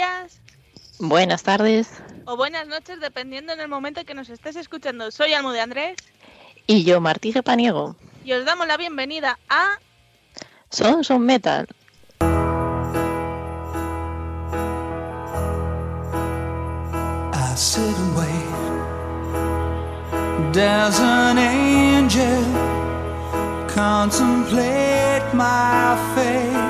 días. Buenas tardes. O buenas noches, dependiendo en el momento que nos estés escuchando. Soy Almo de Andrés. Y yo, Martí Paniego. Y os damos la bienvenida a... Son Son Metal. I sit and wait. Does an angel contemplate my fate?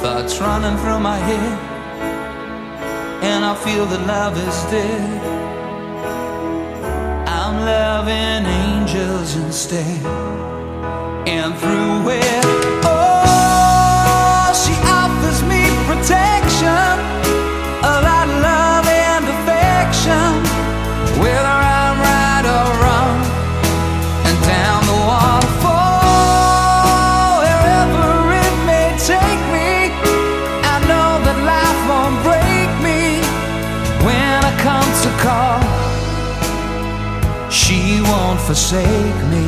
thoughts running through my head, and I feel that love is dead. I'm loving angels instead, and through it. Oh, she offers me protection, forsake me.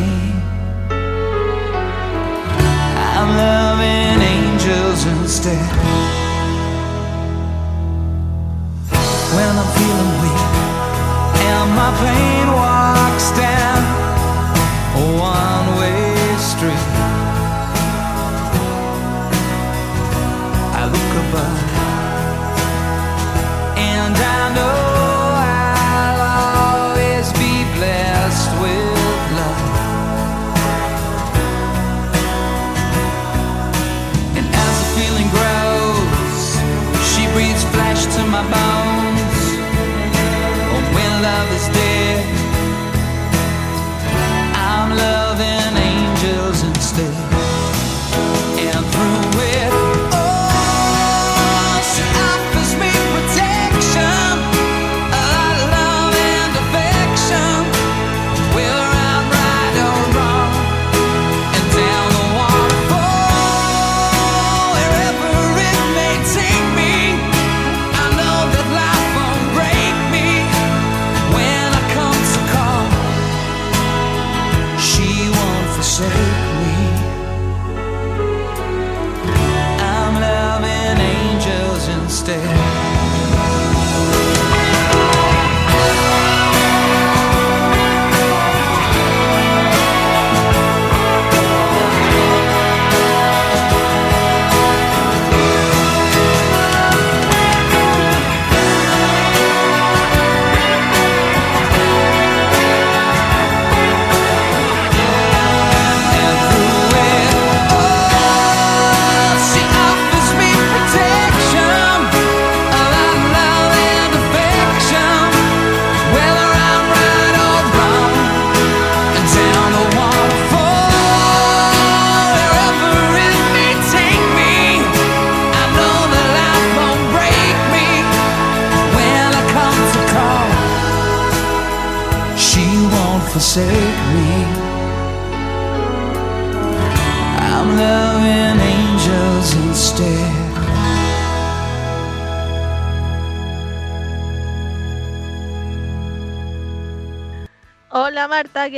I'm loving angels instead. When I'm feeling weak and my pain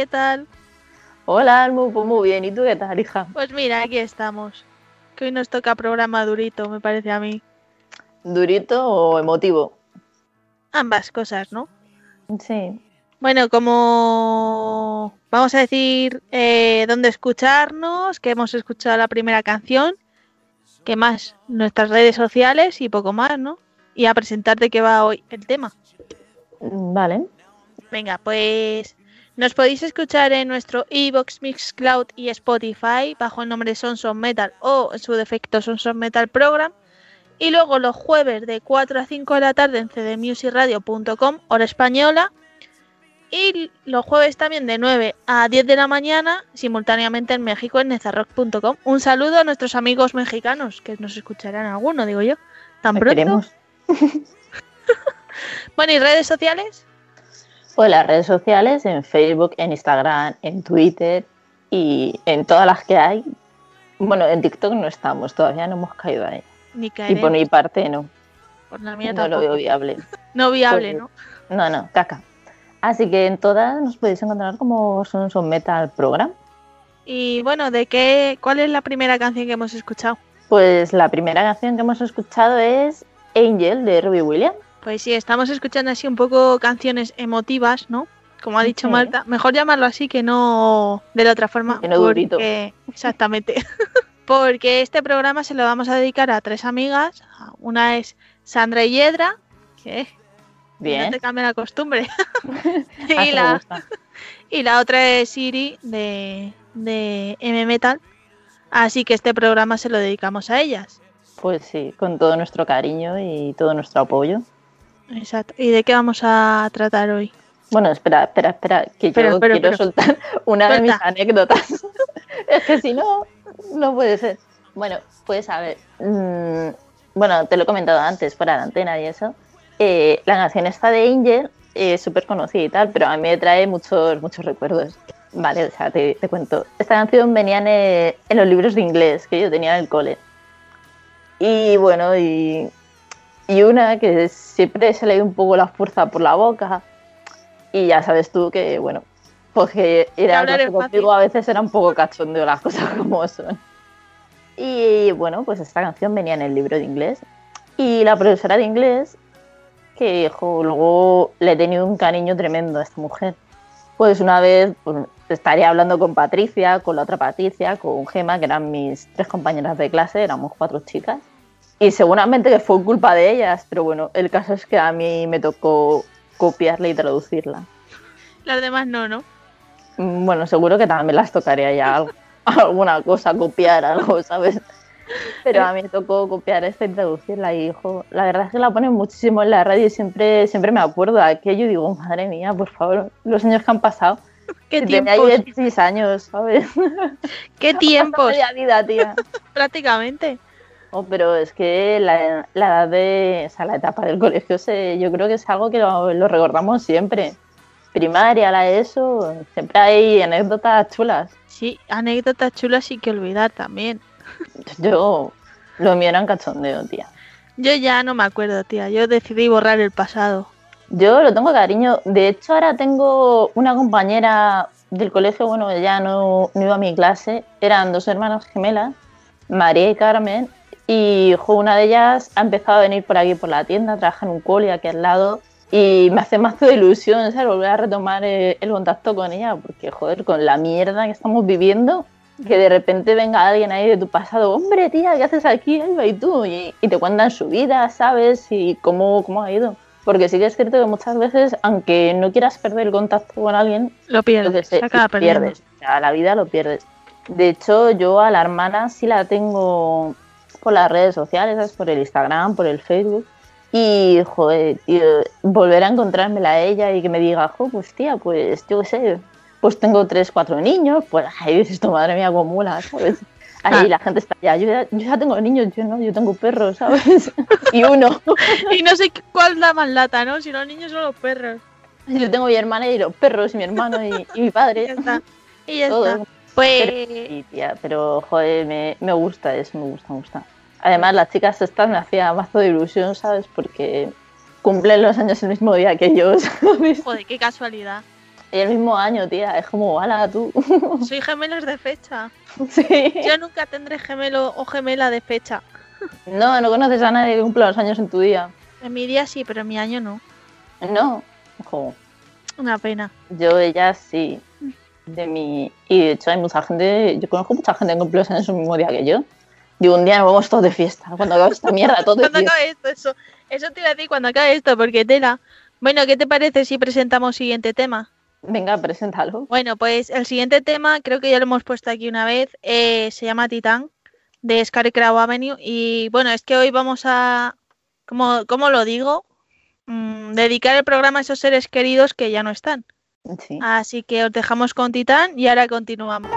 ¿qué tal? Hola, Almu, pues muy bien. ¿Y tú qué tal, hija? Pues mira, aquí estamos. Que hoy nos toca programa durito, me parece a mí. ¿Durito o emotivo? Ambas cosas, ¿no? Sí. Bueno, como vamos a decir eh, dónde escucharnos, que hemos escuchado la primera canción, que más nuestras redes sociales y poco más, ¿no? Y a presentar de qué va hoy el tema. Vale. Venga, pues nos podéis escuchar en nuestro iBox Mixcloud y Spotify bajo el nombre Sonson Metal o en su defecto Sonson Metal Program. Y luego los jueves de 4 a 5 de la tarde en cdmusicradio.com, hora española. Y los jueves también de 9 a 10 de la mañana, simultáneamente en México en nezarrock.com. Un saludo a nuestros amigos mexicanos, que nos escucharán alguno, digo yo. Tan pronto. Bueno, ¿y redes sociales? Pues las redes sociales, en Facebook, en Instagram, en Twitter y en todas las que hay. Bueno, en TikTok no estamos, todavía no hemos caído ahí. Ni Y caeré. por mi parte no, Por la mía no lo veo viable. No viable, Pues- ¿no? No, no, caca. Así que en todas nos podéis encontrar como son son Metal Program. Y bueno, ¿de qué? ¿Cuál es la primera canción que hemos escuchado? Pues la primera canción que hemos escuchado es Angel de Robbie Williams. Pues sí, estamos escuchando así un poco canciones emotivas, ¿no? Como ha dicho. Marta, mejor llamarlo así que no de la otra forma. Que no durito. porque- Exactamente. porque este programa se lo vamos a dedicar a tres amigas. Una es Sandra y Yedra, que no Bien. te cambia la costumbre. Y, me la, y la otra es Siri de, de M Metal. Así que este programa se lo dedicamos a ellas. Pues sí, con todo nuestro cariño y todo nuestro apoyo. Exacto. ¿Y de qué vamos a tratar hoy? Bueno, espera, espera, espera, que Espera, yo espera, quiero espera. soltar una de mis Suelta. anécdotas. es que si no, no puede ser. Bueno, pues a ver, mm, bueno, te lo he comentado antes, fuera de antena y eso. eh, la canción esta de Angel es súper conocida y tal, pero a mí me trae muchos, muchos recuerdos. Vale, o sea, te, te cuento. Esta canción venía en, eh, en los libros de inglés que yo tenía en el cole. Y bueno, y, y una que siempre se le dio un poco la fuerza por la boca. Y ya sabes tú que, bueno, pues que ir Que a hablar clase es fácil. contigo a veces era un poco cachondeo las cosas como son. Y bueno, pues esta canción venía en el libro de inglés. Y la profesora de inglés, que jo, luego le he tenido un cariño tremendo a esta mujer. Pues una vez pues, estaría hablando con Patricia, con la otra Patricia, con Gema, que eran mis tres compañeras de clase, éramos cuatro chicas. Y seguramente que fue culpa de ellas, pero bueno, el caso es que a mí me tocó copiarla y traducirla. Las demás no, ¿no? Mm, Bueno, seguro que también las tocaría ya algo- alguna cosa, copiar algo, ¿sabes? Pero a mí me tocó copiar esta y traducirla y, hijo, la verdad es que la ponen muchísimo en la radio y siempre, siempre me acuerdo de aquello y digo, madre mía, por favor, los años que han pasado. ¿Qué Si tenía tiempos? 16 años, ¿sabes? ¿Qué tiempos? Media vida, tía. Prácticamente. Oh, pero es que la, la edad de, o sea, la etapa del colegio, se, yo creo que es algo que lo, lo recordamos siempre. Primaria, la ESO, siempre hay anécdotas chulas. Sí, anécdotas chulas y que olvidar también. Yo, lo mío era un cachondeo, tía. Yo ya no me acuerdo, tía. Yo decidí borrar el pasado. Yo lo tengo cariño. De hecho, ahora tengo una compañera del colegio, bueno, ella no, no iba a mi clase, eran dos hermanas gemelas, María y Carmen, y jo, una de ellas ha empezado a venir por aquí por la tienda, trabaja en un coli aquí al lado, y me hace mazo de ilusión, ¿sabes? Volver a retomar eh, el contacto con ella, porque, joder, con la mierda que estamos viviendo, que de repente venga alguien ahí de tu pasado, hombre, tía, ¿qué haces aquí? Ahí va y tú, y, y te cuentan su vida, ¿sabes? Y cómo, cómo ha ido. Porque sí que es cierto que muchas veces, aunque no quieras perder el contacto con alguien, Lo pierdes. entonces Se eh, acaba lo pierdes. O sea, la vida lo pierdes. De hecho, yo a la hermana sí la tengo por las redes sociales, ¿sabes? por el Instagram, por el Facebook. Y, joder, tío, volver a encontrármela a ella y que me diga, jo, pues tía, pues yo qué sé, pues tengo tres, cuatro niños, pues ahí dices, tu madre mía, acumula, ¿sabes? Ahí Ah. la gente está ya yo, ya, yo ya tengo niños, yo no, yo tengo perros, ¿sabes? y uno. Y no sé cuál da más lata, ¿no? Si los niños son los perros. Yo tengo mi hermana y los perros y mi hermano y, y mi Ya padre. está. Y ya Todo. está. Pues Sí, tía, pero joder, me, me gusta eso, me gusta, me gusta. Además, las chicas estas me hacía mazo de ilusión, ¿sabes? Porque cumplen los años el mismo día que yo, ¿sabes? joder, qué casualidad. Y el mismo año, tía, es como, ala, tú. Soy gemelos de fecha. sí. Yo nunca tendré gemelo o gemela de fecha. No, no conoces a nadie que cumpla los años en tu día. En mi día sí, pero en mi año no. No. Ojo. Una pena. Yo, ella sí. De mi... Y de hecho hay mucha gente, yo conozco mucha gente que cumple los años el mismo día que yo. Digo, un día nos vamos todos de fiesta. Cuando acabe esta mierda, todos de Cuando acabe esto, eso. Eso te iba a decir cuando acabe esto, porque tela. Bueno, ¿qué te parece si presentamos siguiente tema? Venga, preséntalo. Bueno, pues el siguiente tema, creo que ya lo hemos puesto aquí una vez, eh, se llama Titán, de Scarecrow Avenue. Y bueno, es que hoy vamos a, como, ¿cómo lo digo? Mm, dedicar el programa a esos seres queridos que ya no están. Sí. Así que os dejamos con Titán y ahora continuamos.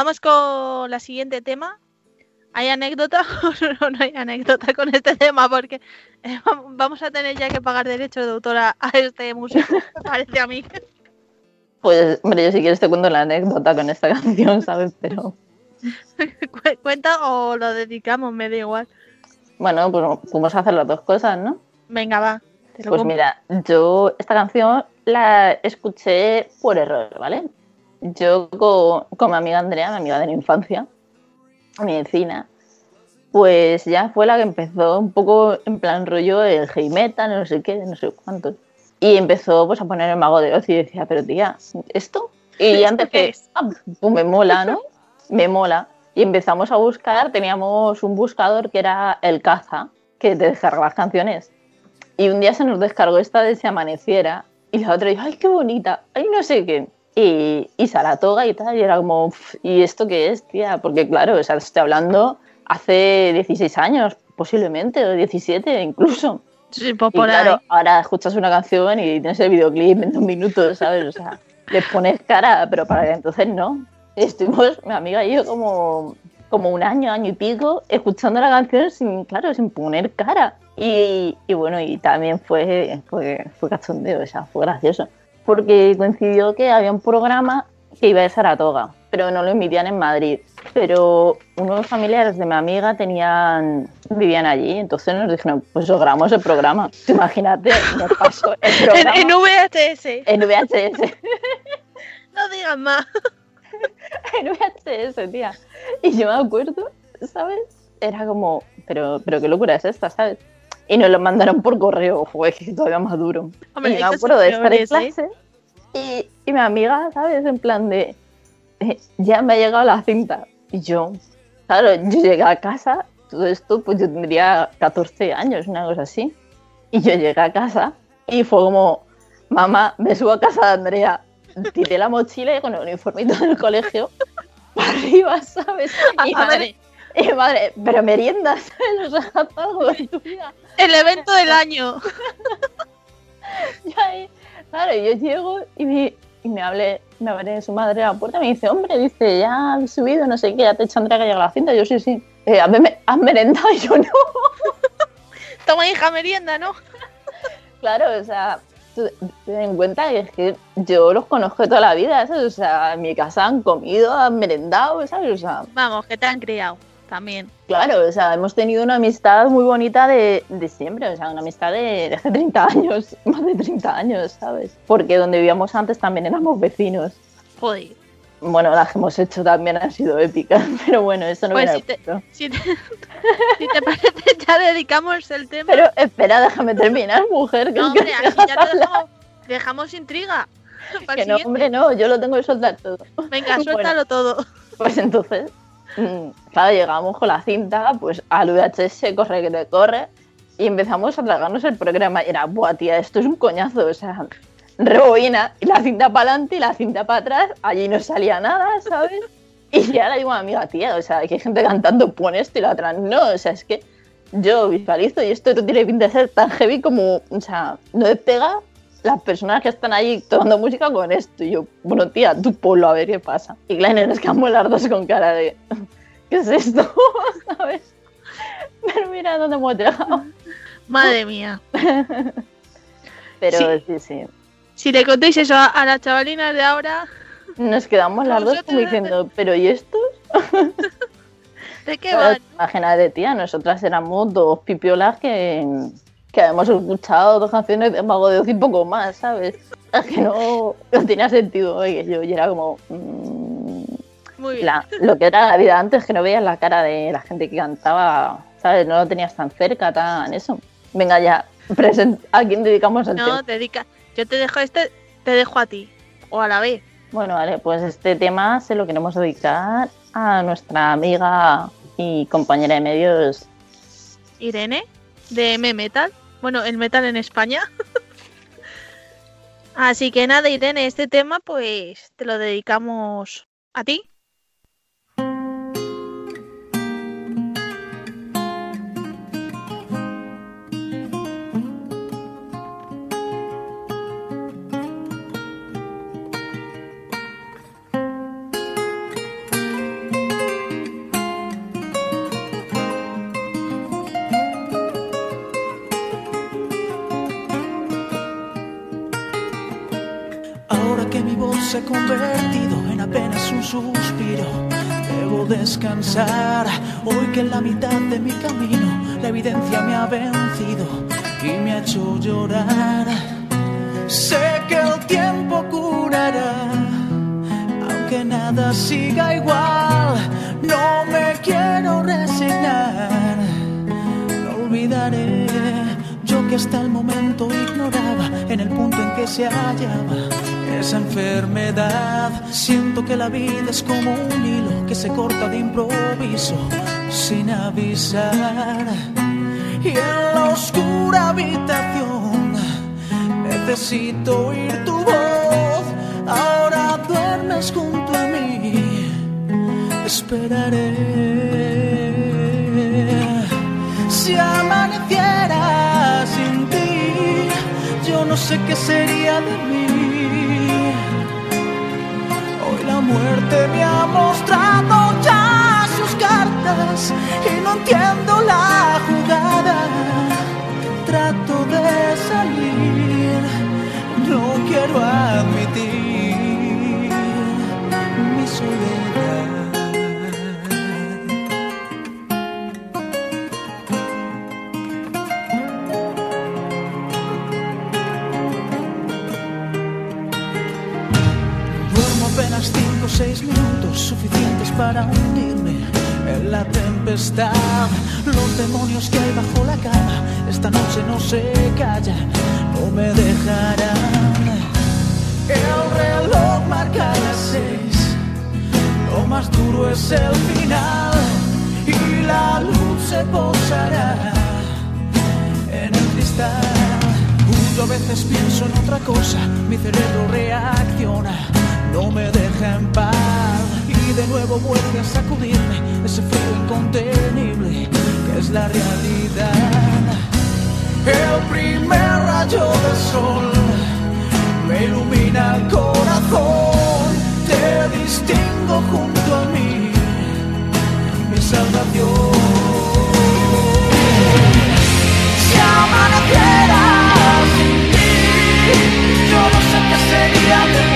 Vamos con la siguiente tema, ¿Hay anécdota o no, hay anécdota con este tema? Porque eh, vam- vamos a tener ya que pagar derechos de autor a, a este músico, parece a mí. Pues, hombre, yo si quieres te cuento la anécdota con esta canción, ¿sabes? Pero, Cu- Cuenta o lo dedicamos, me da igual. bueno, pues podemos hacer las dos cosas, ¿no? Venga, va. Pues compro. mira, yo esta canción la escuché por error, ¿vale? Yo con, con mi amiga Andrea, mi amiga de la infancia, mi vecina, pues ya fue la que empezó un poco en plan rollo el heavy metal, no sé qué, no sé cuánto. Y empezó pues a poner el mago de Oz y decía, pero tía, ¿esto? Y ya ¿Esto qué empecé, es? ah, pues me mola, ¿no? Me mola. Y empezamos a buscar, teníamos un buscador que era el Caza, que te descarga las canciones. Y un día se nos descargó esta de Se Amaneciera y la otra dijo, ay, qué bonita, ay, no sé qué. Y, y Saratoga y tal, y era como, "Uf, ¿y esto qué es, tía? Porque claro, o sea, estoy hablando hace 16 años, posiblemente, o 17 incluso. Sí, pues Y por claro, ahí. ahora escuchas una canción y tienes el videoclip en dos minutos, ¿sabes? O sea, le pones cara, pero para entonces no. Estuvimos, mi amiga y yo, como, como un año, año y pico, escuchando la canción sin, claro, sin poner cara. Y, y bueno, y también fue, fue, fue cachondeo, o sea, fue gracioso. Porque coincidió que había un programa que iba de Saratoga, pero no lo emitían en Madrid. Pero unos familiares de mi amiga tenían, vivían allí, entonces nos dijeron, pues os grabamos el programa. Imagínate, nos pasó el En, programa en VHS. en VHS. No digas más. en VHS, tía. Y yo me acuerdo, ¿sabes? Era como, pero, pero qué locura es esta, ¿sabes? Y nos lo mandaron por correo, fue que todavía más duro. Hombre, y me acuerdo de estar en peores, ¿eh? Y, y mi amiga, ¿sabes? En plan de, eh, ya me ha llegado la cinta. Y yo, claro, yo llegué a casa, todo esto, pues yo tendría 14 años, una cosa así. Y yo llegué a casa y fue como, mamá, me subo a casa de Andrea. Tiré la mochila y con el uniforme y todo del colegio para arriba, ¿sabes? Y madre, y madre, pero merienda, ¿sabes? O sea, algo en tu vida. El evento del año. Yo ahí, claro, yo llego y me, y me hablé, me abre su madre a la puerta y me dice, hombre, dice, ya has subido, no sé qué, ya te Andrea que llega la cinta. Yo sí, sí. Eh, ¿has, me- has merendado? Y yo no. Toma hija merienda, ¿no? Claro, o sea, tú- ten en cuenta que es que yo los conozco toda la vida, ¿sabes? O sea, en mi casa han comido, han merendado, ¿sabes? O sea, Vamos, que te han criado también. claro, o sea, hemos tenido una amistad muy bonita de, de siempre, o sea, una amistad de, de hace 30 años, más de 30 años, ¿sabes? Porque donde vivíamos antes también éramos vecinos. Joder. Bueno, las que hemos hecho también han sido épicas, pero bueno, eso no Pues si te-. Si te, si te parece, ya dedicamos el tema. Pero espera, déjame terminar, mujer. Que no, hombre, así ya te dejamos, dejamos intriga. Que no, hombre, no, yo lo tengo que soltar todo. Venga, Bueno. suéltalo todo. Pues entonces, claro, llegamos con la cinta, pues al VHS, corre que te corre, y empezamos a tragarnos el programa. Era, buah, tía, esto es un coñazo, o sea, rebobina, y la cinta para adelante y la cinta para atrás, allí no salía nada, ¿sabes? Y ya le digo a mi amiga, tía, o sea, que hay gente cantando, pon esto y la otra, no, o sea, es que yo visualizo y esto no tiene pinta de ser tan heavy como, o sea, no despega las personas que están ahí tomando música con esto. Y yo, bueno, tía, tú ponlo a ver qué pasa. Y nos quedamos las dos con cara de, ¿qué es esto? ¿Sabes? Pero mira dónde hemos llegado. Madre mía. Pero Sí. sí, sí. Si le contéis eso a, a las chavalinas de ahora, Nos quedamos las dos como diciendo, pero ¿y esto? ¿de qué van? Imagínate, tía, nosotras éramos dos pipiolas que, que habíamos escuchado dos canciones de Mago de Oz y poco más, ¿sabes? Es que no, no tenía sentido oye, yo y era como... mm, Muy bien. la- lo que era la vida antes, que no veías la cara de la gente que cantaba, ¿sabes? No lo tenías tan cerca, tan eso. Venga ya, present- ¿a quién dedicamos el No, tema? dedica. Yo te dejo este, te dejo a ti. O a la vez. Bueno, vale, pues este tema se lo queremos dedicar a nuestra amiga y compañera de medios Irene, de M Metal. Bueno, el metal en España. Así que nada, Irene, este tema pues te lo dedicamos a ti. Se ha convertido en apenas un suspiro, debo descansar. Hoy que en la mitad de mi camino la evidencia me ha vencido y me ha hecho llorar. Sé que el tiempo curará, aunque nada siga igual. No me quiero resignar, no olvidaré. Yo que hasta el momento ignoraba en el punto en que se hallaba esa enfermedad. Siento que la vida es como un hilo que se corta de improviso sin avisar. Y en la oscura habitación necesito oír tu voz. Ahora duermes junto a mí, esperaré. Si amaneciera sin ti, yo no sé qué sería de mí. Muerte me ha mostrado veces pienso en otra cosa, mi cerebro reacciona, no me deja en paz y de nuevo vuelve a sacudirme ese frío incontenible que es la realidad. El primer rayo del sol me ilumina el corazón, te distingo junto a mí, mi salvación. Si amaneciera sé qué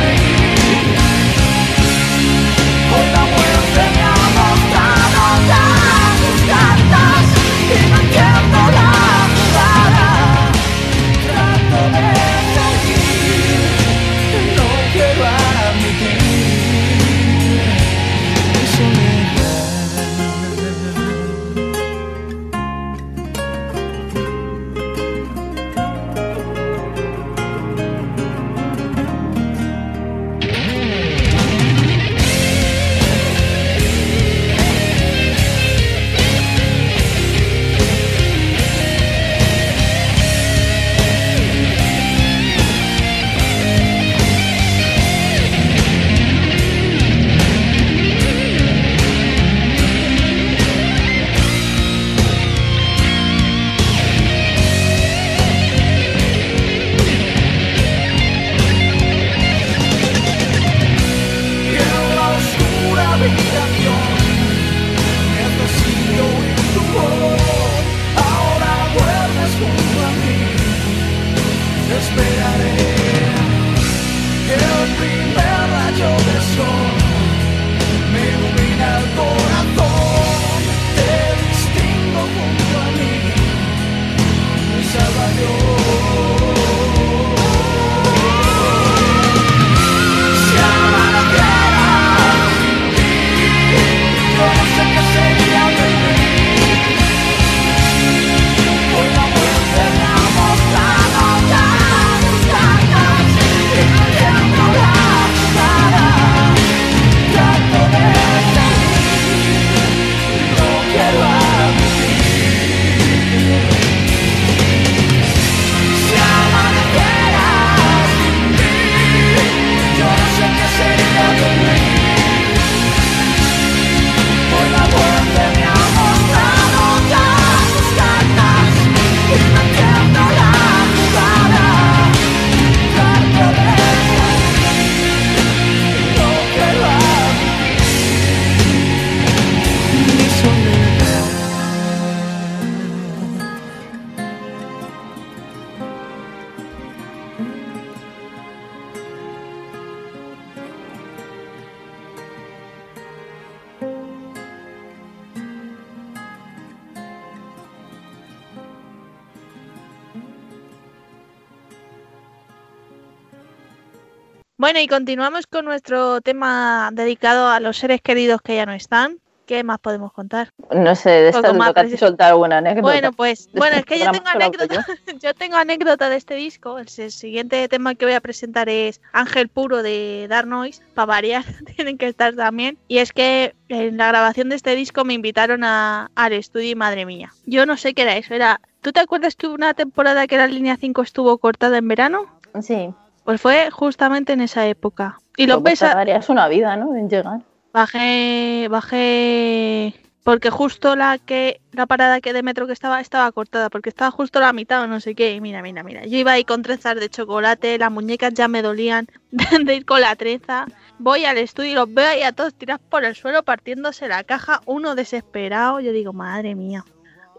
Bueno, y continuamos con nuestro tema dedicado a los seres queridos que ya no están. ¿Qué más podemos contar? No sé, de esta te más soltar alguna anécdota. Bueno, pues, bueno, este es que yo tengo anécdota, yo tengo anécdota de este disco. El siguiente tema que voy a presentar es Ángel Puro de Dark Noise. Para variar, tienen que estar también. Y es que en la grabación de este disco me invitaron a- al estudio y madre mía. Yo no sé qué era eso. Era, ¿Tú te acuerdas que hubo una temporada que la línea 5 estuvo cortada en verano? Sí. Pues fue justamente en esa época. Y Pues ves tardarías una vida, ¿no? En llegar. Bajé, bajé, porque justo la que la parada que de metro que estaba estaba cortada, porque estaba justo la mitad o no sé qué. Y mira, mira, mira. Yo iba ahí con trenzas de chocolate, las muñecas ya me dolían de ir con la trenza. Voy al estudio y los veo ahí a todos tirados por el suelo partiéndose la caja, uno desesperado. Yo digo, madre mía.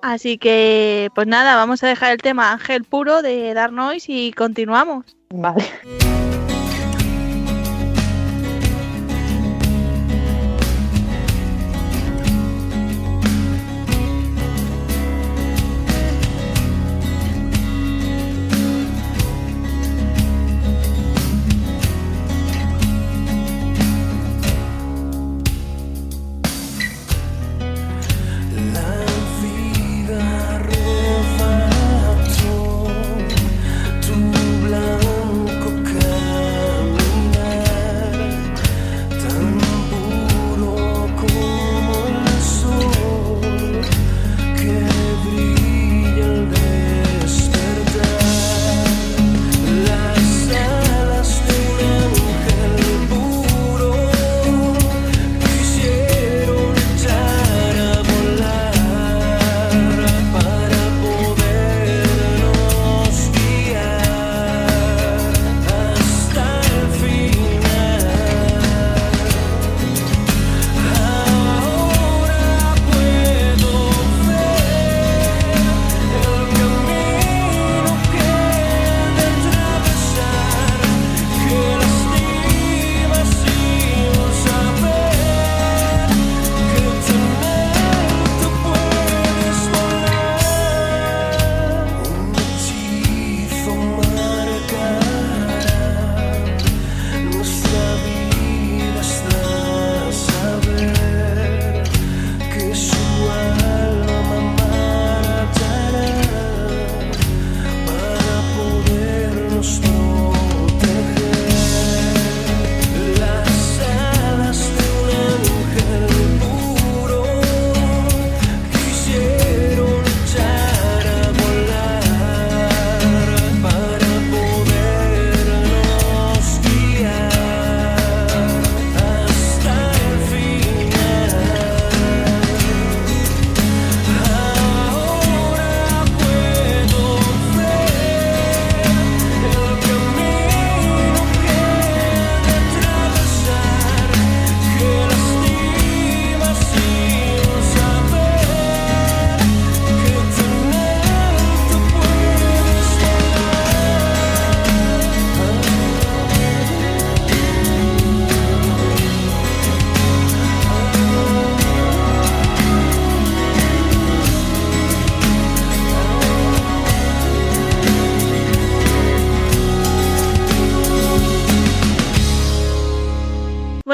Así que, pues nada, vamos a dejar el tema Ángel Puro de Dark Noise y continuamos. Vale.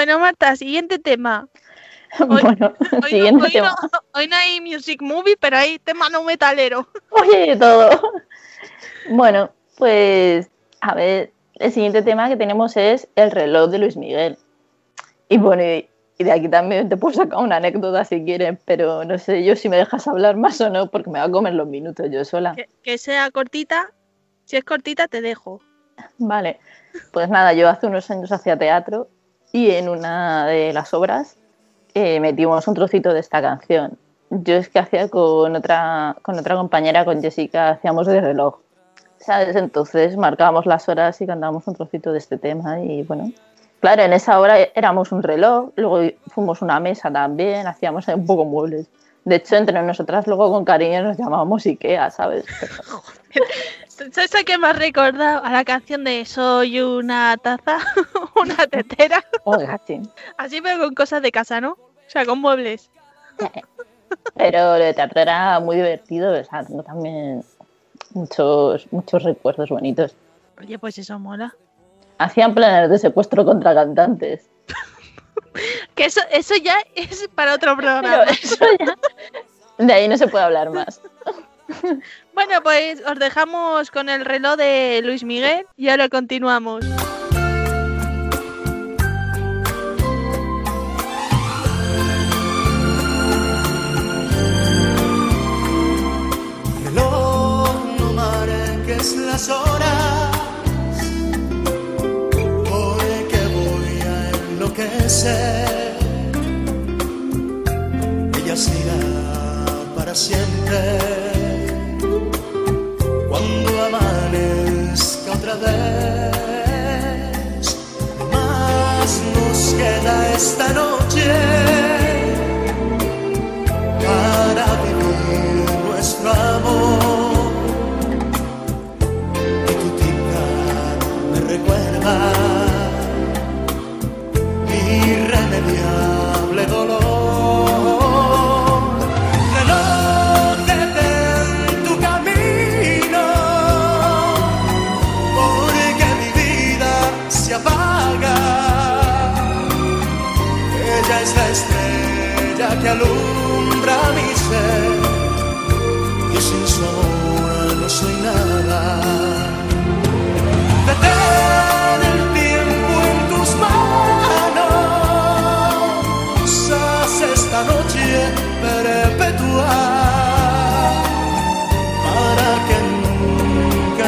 Bueno, Marta, siguiente tema. Hoy- Bueno, Hoy, no, siguiente hoy tema. no- hoy no hay music movie, pero hay tema no metalero. Oye, todo. Bueno, pues a ver, el siguiente tema que tenemos es el reloj de Luis Miguel. Y bueno, y, y de aquí también te puedo sacar una anécdota si quieres, pero no sé yo si me dejas hablar más o no, porque me va a comer los minutos yo sola. Que, que sea cortita. Si es cortita, te dejo. Vale, pues nada, yo hace unos años hacía teatro y en una de las obras eh, metimos un trocito de esta canción. Yo es que hacía con otra, con otra compañera, con Jessica, hacíamos de reloj. ¿Sabes? Entonces marcábamos las horas y cantábamos un trocito de este tema y bueno. Claro, en esa hora éramos un reloj, luego fuimos una mesa también, hacíamos un poco muebles. De hecho, entre nosotras luego con cariño nos llamábamos Ikea, ¿sabes? ¿Sabes a qué me has recordado? A la canción de Soy una taza, una tetera. Así, pero con cosas de casa, ¿no? O sea, con muebles. Pero lo de teatro era muy divertido, o sea, tengo también muchos, muchos recuerdos bonitos. Oye, pues eso mola. hacían planes de secuestro contra cantantes. Que eso, eso ya es para otro Pero programa. eso ya. De ahí no se puede hablar más. Bueno, pues os dejamos con el reloj de Luis Miguel y ahora continuamos. reloj no las horas porque voy a enloquecer ella será para siempre más nos queda esta noche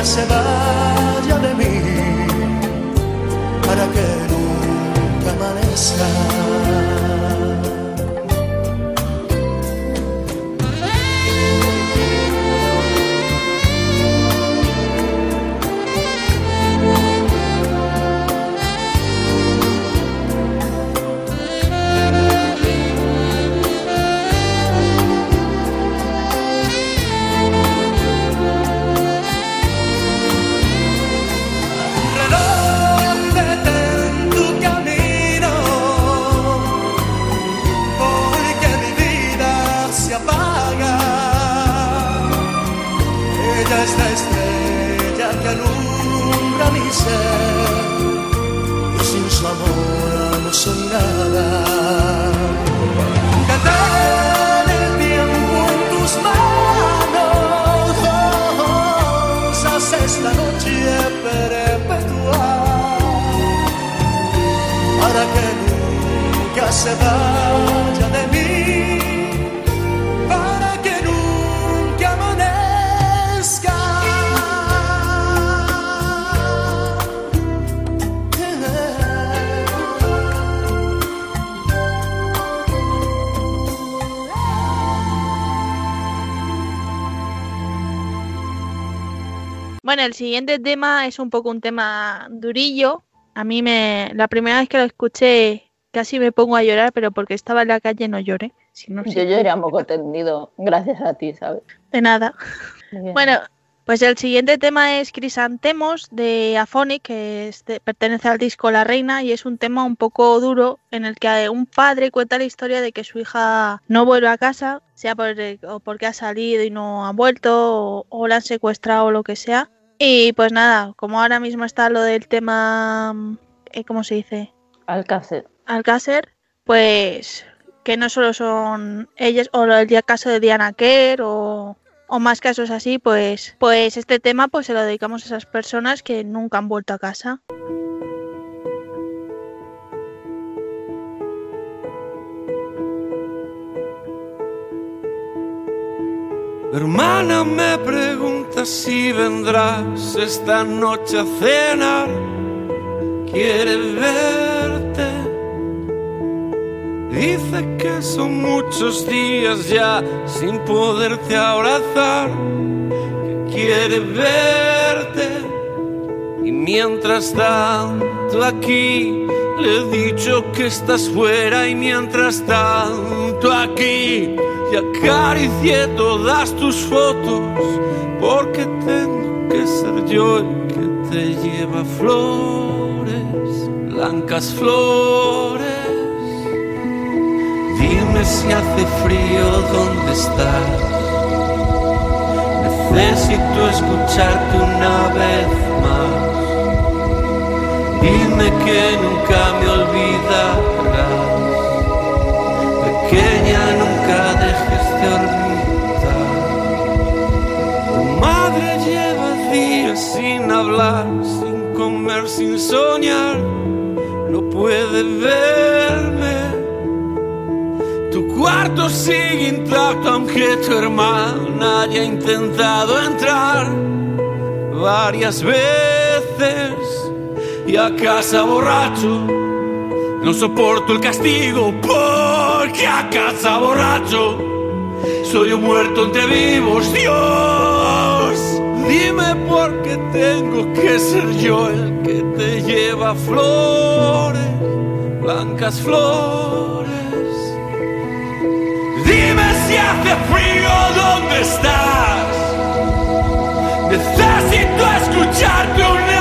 se vaya de mí, para que nunca amanezca. Y sin su amor no soy nada. Detén el tiempo en tus manos. Haz esta noche perpetua. Para que nunca se vaya Bueno, el siguiente tema es un poco un tema durillo. A mí me, la primera vez que lo escuché casi me pongo a llorar, pero porque estaba en la calle no lloré. Si no. Yo lloré a moco tendido, gracias a ti, ¿sabes? de nada. Bueno, pues el siguiente tema es Crisantemos de Afonic, que es de- pertenece al disco La Reina y es un tema un poco duro en el que un padre cuenta la historia de que su hija no vuelve a casa, sea por, o porque ha salido y no ha vuelto o, o la han secuestrado o lo que sea. Y pues nada, como ahora mismo está lo del tema, eh, ¿cómo se dice? Alcácer. Alcácer, pues que no solo son ellas o el caso de Diana Kerr o, o más casos así, pues, pues este tema pues se lo dedicamos a esas personas que nunca han vuelto a casa. Hermana me pregunta si vendrás esta noche a cenar. Quiere verte. Dice que son muchos días ya sin poderte abrazar. Que quiere verte. Y mientras tanto aquí le he dicho que estás fuera y mientras tanto aquí y acaricié todas tus fotos porque tengo que ser yo el que te lleva flores, blancas flores. Dime si hace frío, ¿dónde estás? Necesito escucharte una vez. Dime que nunca me olvidarás. Pequeña, nunca dejes de olvidar. Tu madre lleva días sin hablar, sin comer, sin soñar. No puede verme. Tu cuarto sigue intacto aunque tu hermana haya intentado entrar varias veces y a casa borracho. No soporto el castigo porque a casa borracho soy un muerto entre vivos. Dios, dime por qué tengo que ser yo el que te lleva flores, blancas flores. Dime si hace frío, ¿dónde estás? Necesito escucharte una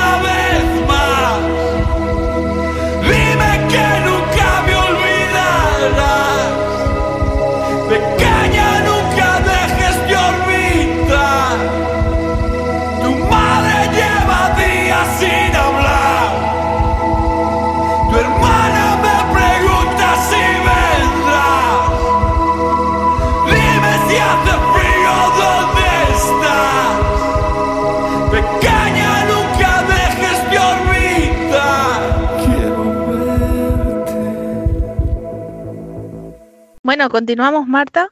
Bueno, continuamos, Marta.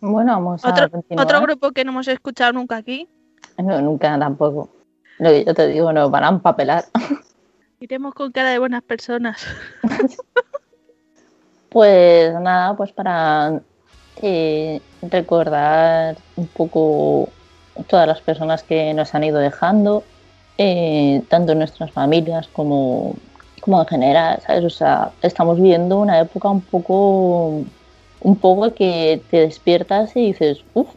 Bueno, vamos a Otro, continuar. otro grupo que no hemos escuchado nunca aquí. No, nunca tampoco. Lo que yo te digo, nos van a empapelar. Iremos con cara de buenas personas. Pues nada, pues para eh, recordar un poco todas las personas que nos han ido dejando, eh, tanto en nuestras familias como, como en general, ¿sabes? O sea, estamos viviendo una época un poco, un poco que te despiertas y dices, uff,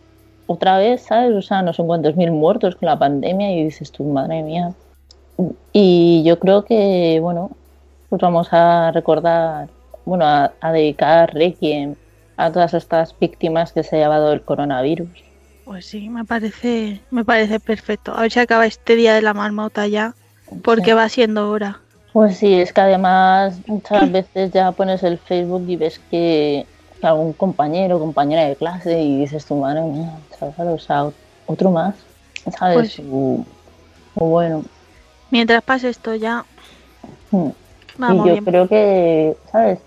otra vez, ¿sabes? O sea, no sé cuántos mil muertos con la pandemia y dices tú, madre mía. Y yo creo que, bueno, pues vamos a recordar, bueno, a, a dedicar Requiem a todas estas víctimas que se ha llevado el coronavirus. Pues sí, me parece, me parece perfecto. A ver si acaba este día de la marmota ya, porque Sí. va siendo hora. Pues sí, es que además muchas veces ya pones el Facebook y ves que, algún compañero compañera de clase y dices tu madre mía, ¿sabes? O sea, otro más, ¿sabes? Pues. O- o bueno, Mientras pase esto ya, mm. vamos y yo bien. creo que, ¿sabes?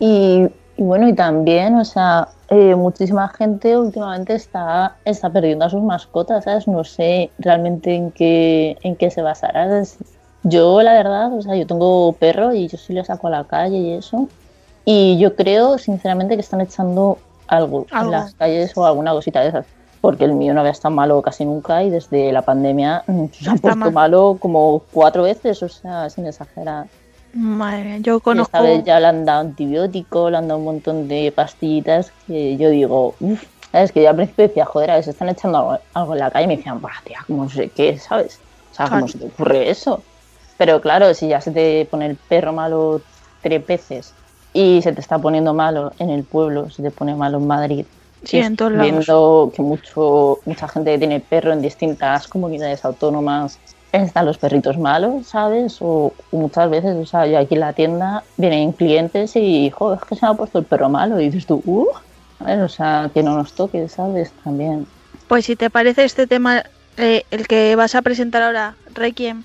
Y, y bueno, y también, o sea, eh, muchísima gente últimamente está, está perdiendo a sus mascotas, ¿sabes? No sé realmente en qué, en qué se basará. ¿sabes? Yo, la verdad, o sea, yo tengo perro y yo sí le saco a la calle y eso. Y yo creo, sinceramente, que están echando algo, Algo. en las calles o alguna cosita de esas. Porque el mío no había estado malo casi nunca y desde la pandemia mm, se ha puesto mal. malo como cuatro veces, o sea, sin exagerar. Madre mía, yo Y conozco. esta vez ya le han dado antibiótico, le han dado un montón de pastillitas que yo digo, uff, ¿sabes? Que yo al principio decía, joder, a se están echando algo, algo en la calle y me decían, bah, tía, como no sé qué, ¿sabes? O sea, ¿cómo Claro. se te ocurre eso? Pero claro, si ya se te pone el perro malo tres veces y se te está poniendo malo en el pueblo, se te pone malo en Madrid. Sí, en todos lados. viendo que mucho, mucha gente que tiene perro en distintas comunidades autónomas están los perritos malos, ¿sabes? O, o muchas veces, o sea, yo aquí en la tienda vienen clientes y, joder, es que se me ha puesto el perro malo. Y dices tú, uh, ¿sabes? O sea, que no nos toque, ¿sabes? También. Pues si te parece este tema, eh, el que vas a presentar ahora, Requiem,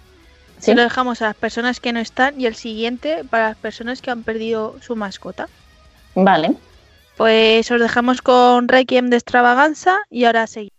¿Sí? se lo dejamos a las personas que no están y el siguiente para las personas que han perdido su mascota. Vale. Pues os dejamos con Requiem de extravaganza y ahora seguimos.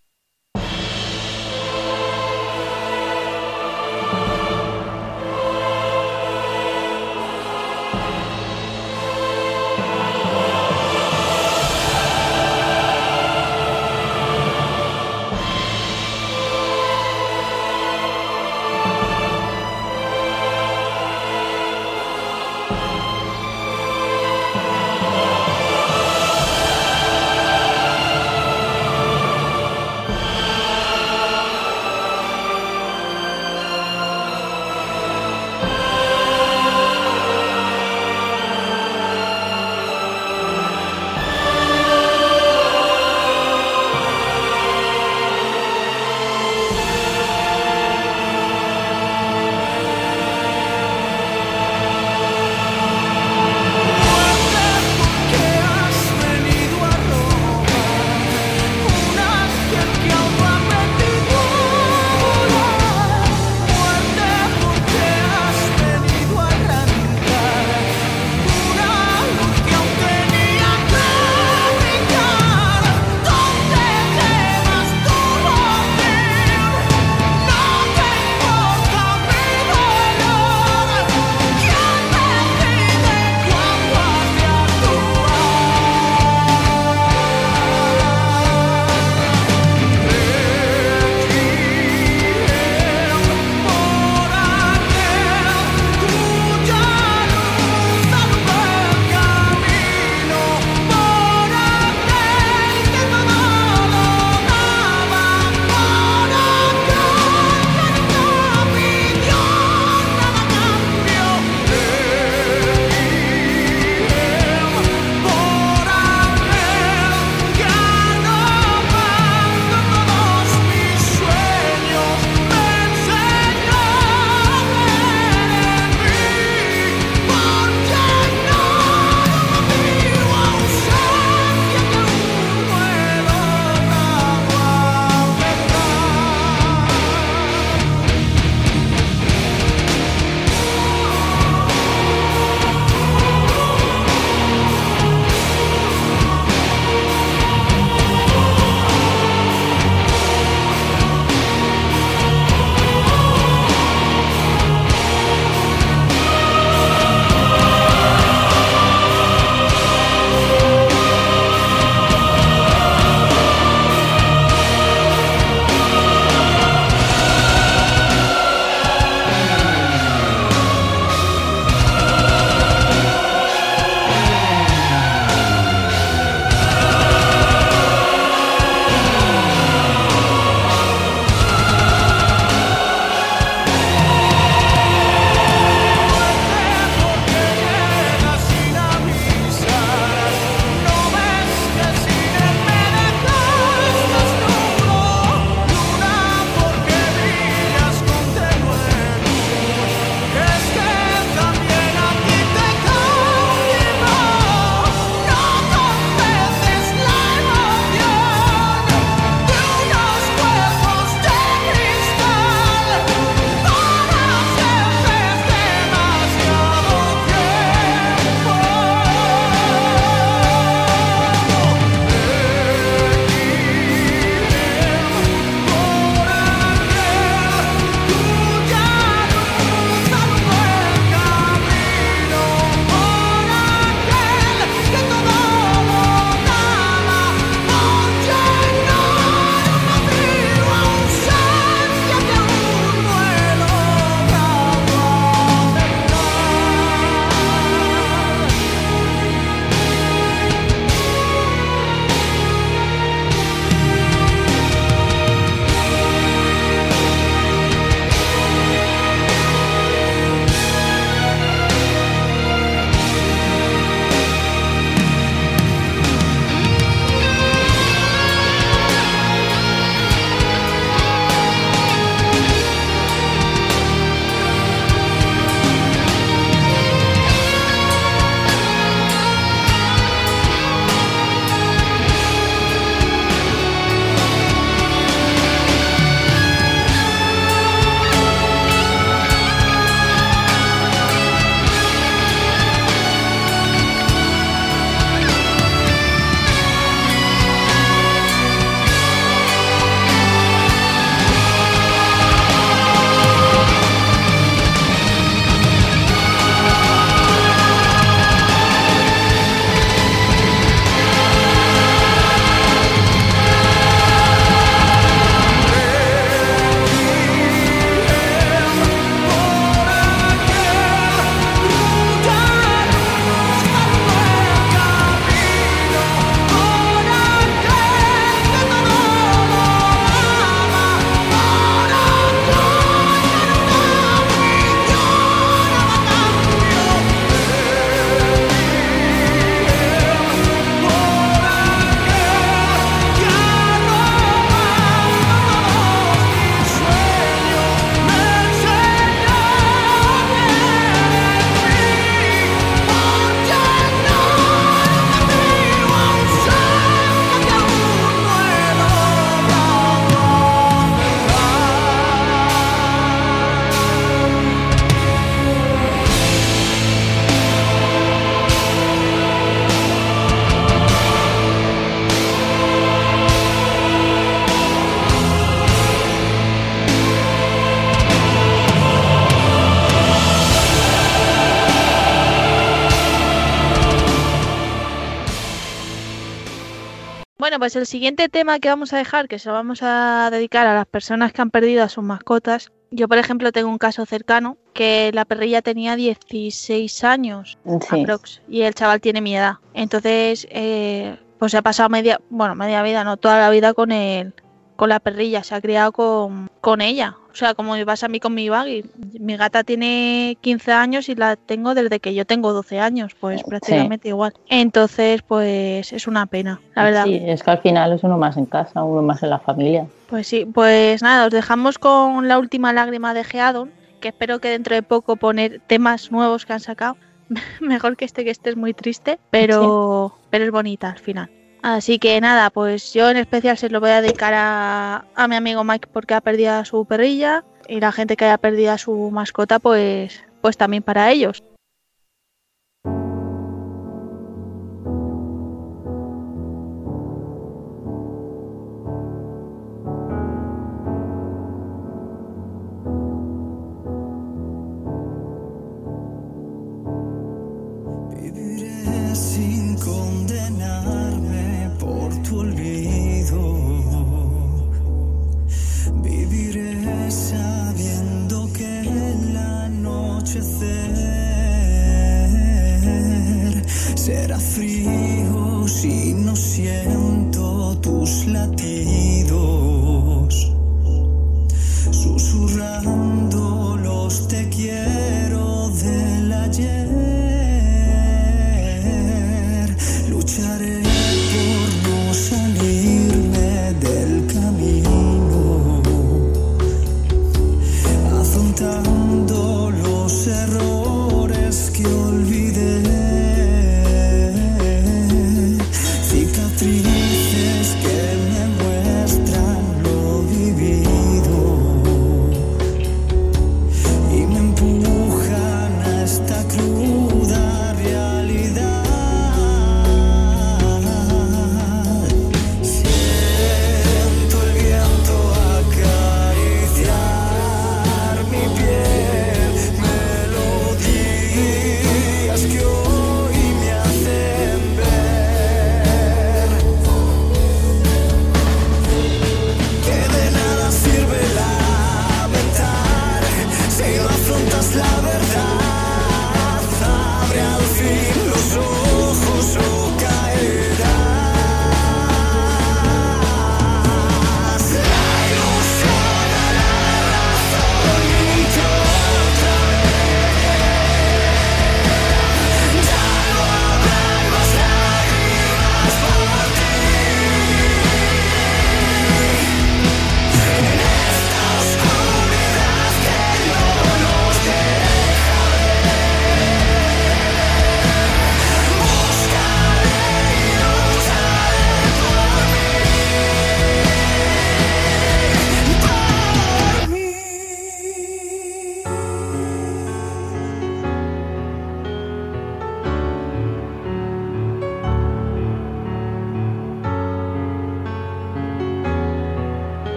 Pues el siguiente tema que vamos a dejar, que se lo vamos a dedicar a las personas que han perdido a sus mascotas. Yo, por ejemplo, tengo un caso cercano que la perrilla tenía 16 años Sí. aprox, y el chaval tiene mi edad. Entonces, eh, pues se ha pasado media, bueno, media vida, no toda la vida con el, con la perrilla, se ha criado con, con ella. O sea, como me pasa a mí con mi baggy. Mi gata tiene 15 años y la tengo desde que yo tengo 12 años, pues prácticamente igual. Entonces, pues es una pena, la verdad. Sí, es que al final es uno más en casa, uno más en la familia. Pues sí, pues nada, os dejamos con la última lágrima de Geadon, que espero que dentro de poco poner temas nuevos que han sacado. Mejor que este, que este es muy triste, pero, pero es bonita al final. Así que nada, pues yo en especial se lo voy a dedicar a, a mi amigo Mike porque ha perdido a su perrilla y la gente que haya perdido a su mascota, pues, pues también para ellos.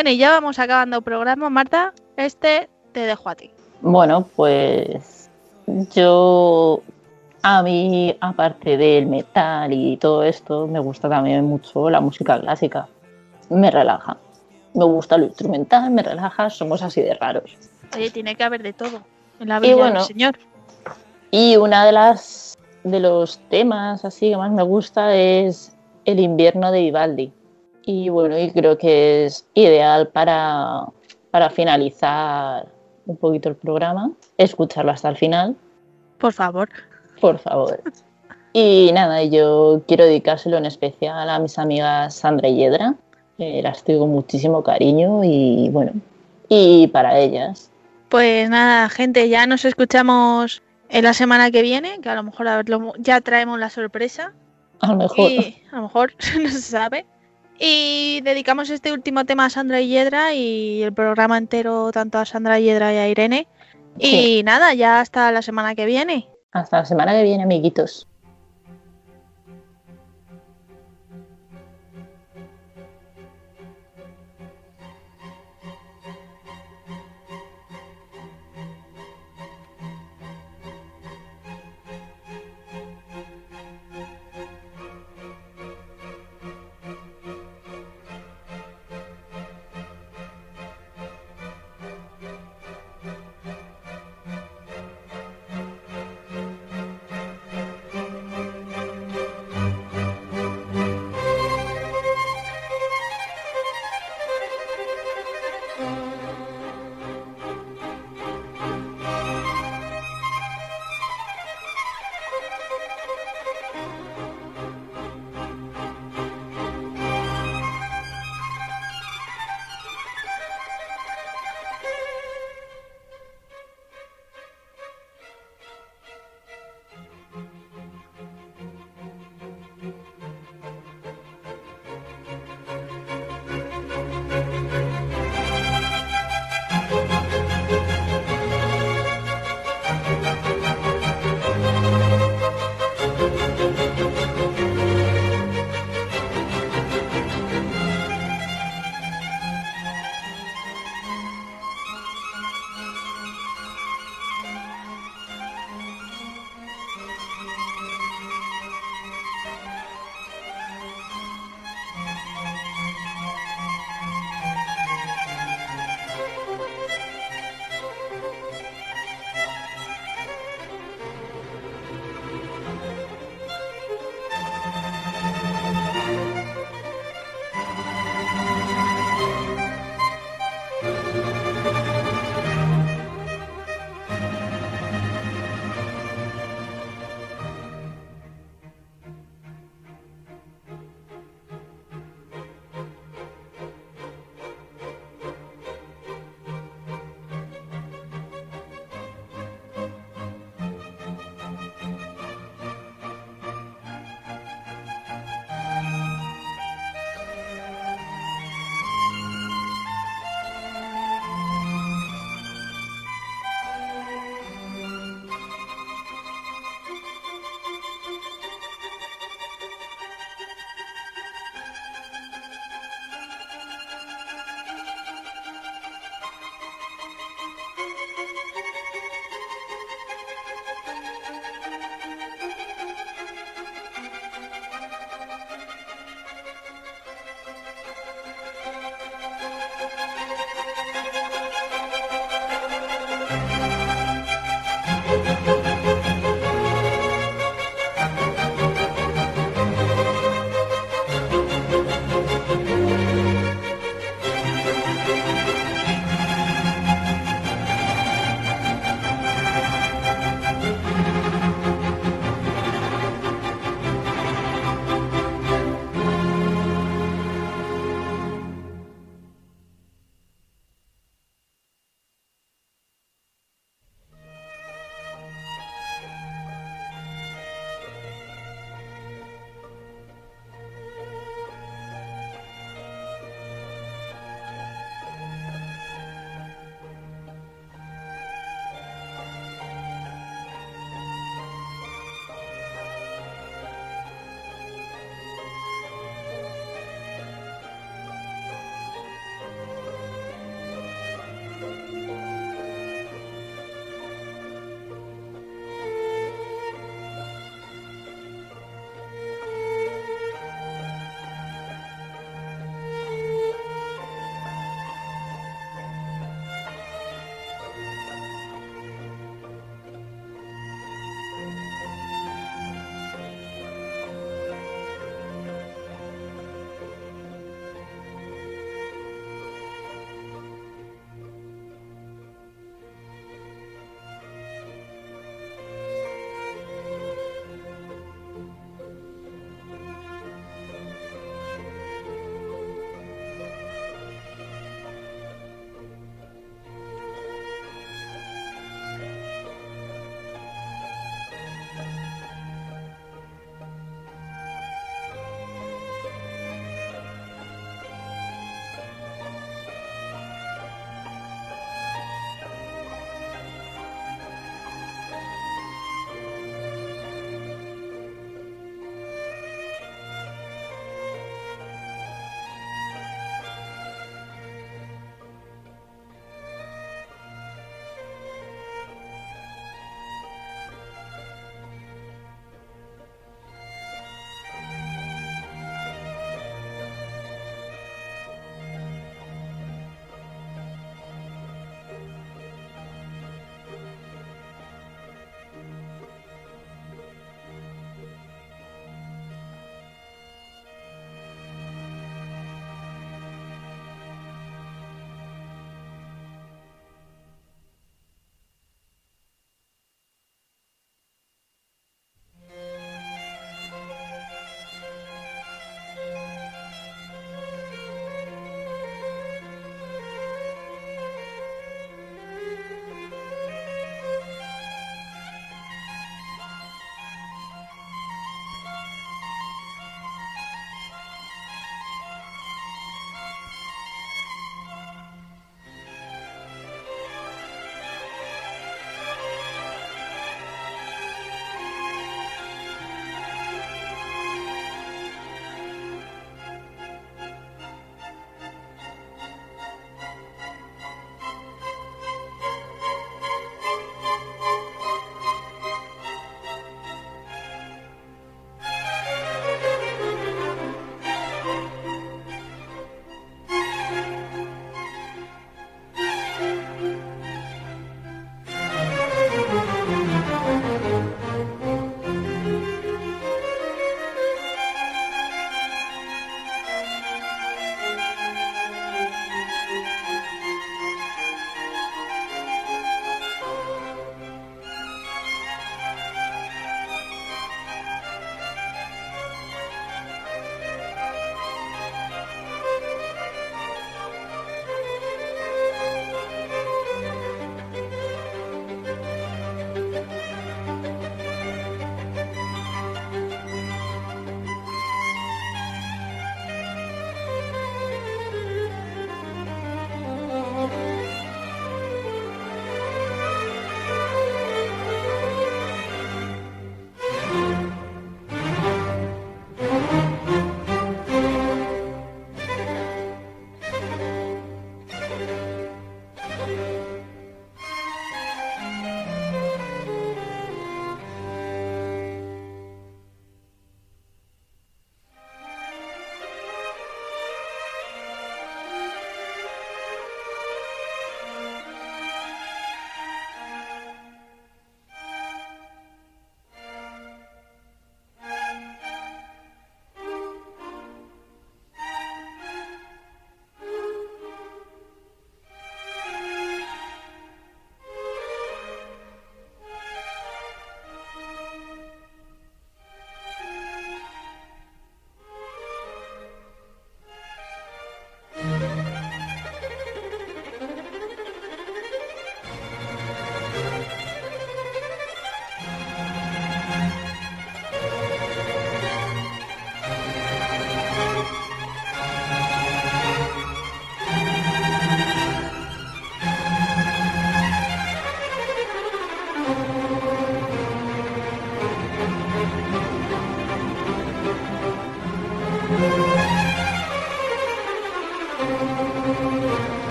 Bueno, y ya vamos acabando el programa, Marta. Este te dejo a ti. Bueno, pues yo a mí, aparte del metal y todo esto, me gusta también mucho la música clásica. Me relaja. Me gusta lo instrumental, me relaja, somos así de raros. Oye, tiene que haber de todo en la vida bueno, del señor. Y una de las de los temas así que más me gusta es El invierno de Vivaldi. Y bueno, y creo que es ideal para, para finalizar un poquito el programa, escucharlo hasta el final, Por favor. por favor. Y nada, yo quiero dedicárselo en especial a mis amigas Sandra y Yedra, que las tengo muchísimo cariño y bueno, y para ellas. Pues nada, gente, ya nos escuchamos en la semana que viene, que a lo mejor ya traemos la sorpresa. A lo mejor. Y a lo mejor no se sabe. Y dedicamos este último tema a Sandra y Yedra y el programa entero tanto a Sandra y Yedra y a Irene. Y nada, ya hasta la semana que viene. Hasta la semana que viene, amiguitos.